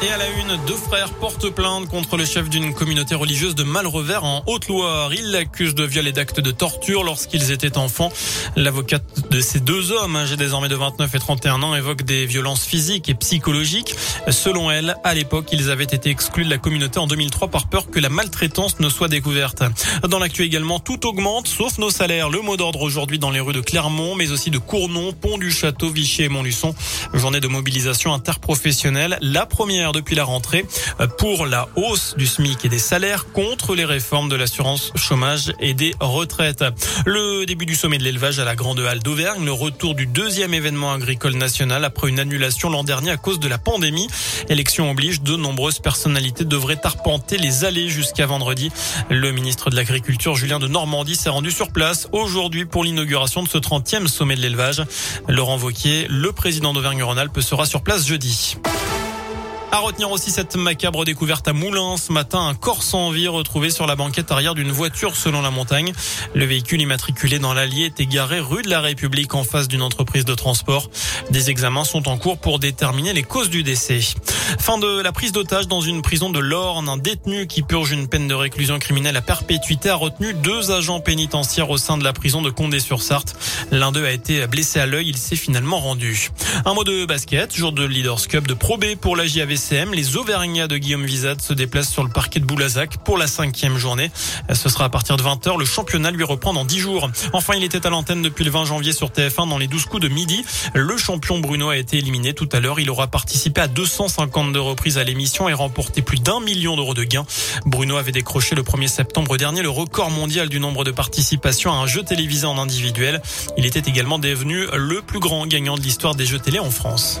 Et à la une, deux frères portent plainte contre le chef d'une communauté religieuse de Malrevers en Haute-Loire. Ils l'accusent de viol et d'actes de torture lorsqu'ils étaient enfants. L'avocate de ces deux hommes, âgés désormais de 29 et 31 ans, évoque des violences physiques et psychologiques. Selon elle, à l'époque, ils avaient été exclus de la communauté en 2003 par peur que la maltraitance ne soit découverte. Dans l'actu également, tout augmente, sauf nos salaires. Le mot d'ordre aujourd'hui dans les rues de Clermont, mais aussi de Cournon, Pont du Château, Vichy et Montluçon. Journée de mobilisation interprofessionnelle. La première depuis la rentrée pour la hausse du SMIC et des salaires contre les réformes de l'assurance chômage et des retraites. Le début du sommet de l'élevage à la Grande Halle d'Auvergne, le retour du deuxième événement agricole national après une annulation l'an dernier à cause de la pandémie. Élection oblige, de nombreuses personnalités devraient arpenter les allées jusqu'à vendredi. Le ministre de l'Agriculture, Julien de Normandie, s'est rendu sur place aujourd'hui pour l'inauguration de ce 30e sommet de l'élevage. Laurent Vauquier, le président d'Auvergne-Rhône-Alpes, sera sur place jeudi. À retenir aussi cette macabre découverte à Moulins ce matin, un corps sans vie retrouvé sur la banquette arrière d'une voiture selon la montagne. Le véhicule immatriculé dans l'Allier était garé rue de la République en face d'une entreprise de transport. Des examens sont en cours pour déterminer les causes du décès. Fin de la prise d'otage dans une prison de l'Orne. Un détenu qui purge une peine de réclusion criminelle à perpétuité a retenu deux agents pénitentiaires au sein de la prison de Condé-sur-Sarthe. L'un d'eux a été blessé à l'œil. Il s'est finalement rendu. Un mot de basket. Jour de Leaders Cup de Pro B pour la Les Auvergnats de Guillaume Vizade se déplacent sur le parquet de Boulazac pour la cinquième journée. Ce sera à partir de 20h. Le championnat lui reprend dans 10 jours. Enfin, il était à l'antenne depuis le 20 janvier sur TF1 dans les 12 coups de midi. Le champion Bruno a été éliminé tout à l'heure. Il aura participé à 252 reprises à l'émission et remporté plus d'un million d'euros de gains. Bruno avait décroché le 1er septembre dernier le record mondial du nombre de participations à un jeu télévisé en individuel. Il était également devenu le plus grand gagnant de l'histoire des jeux télé en France.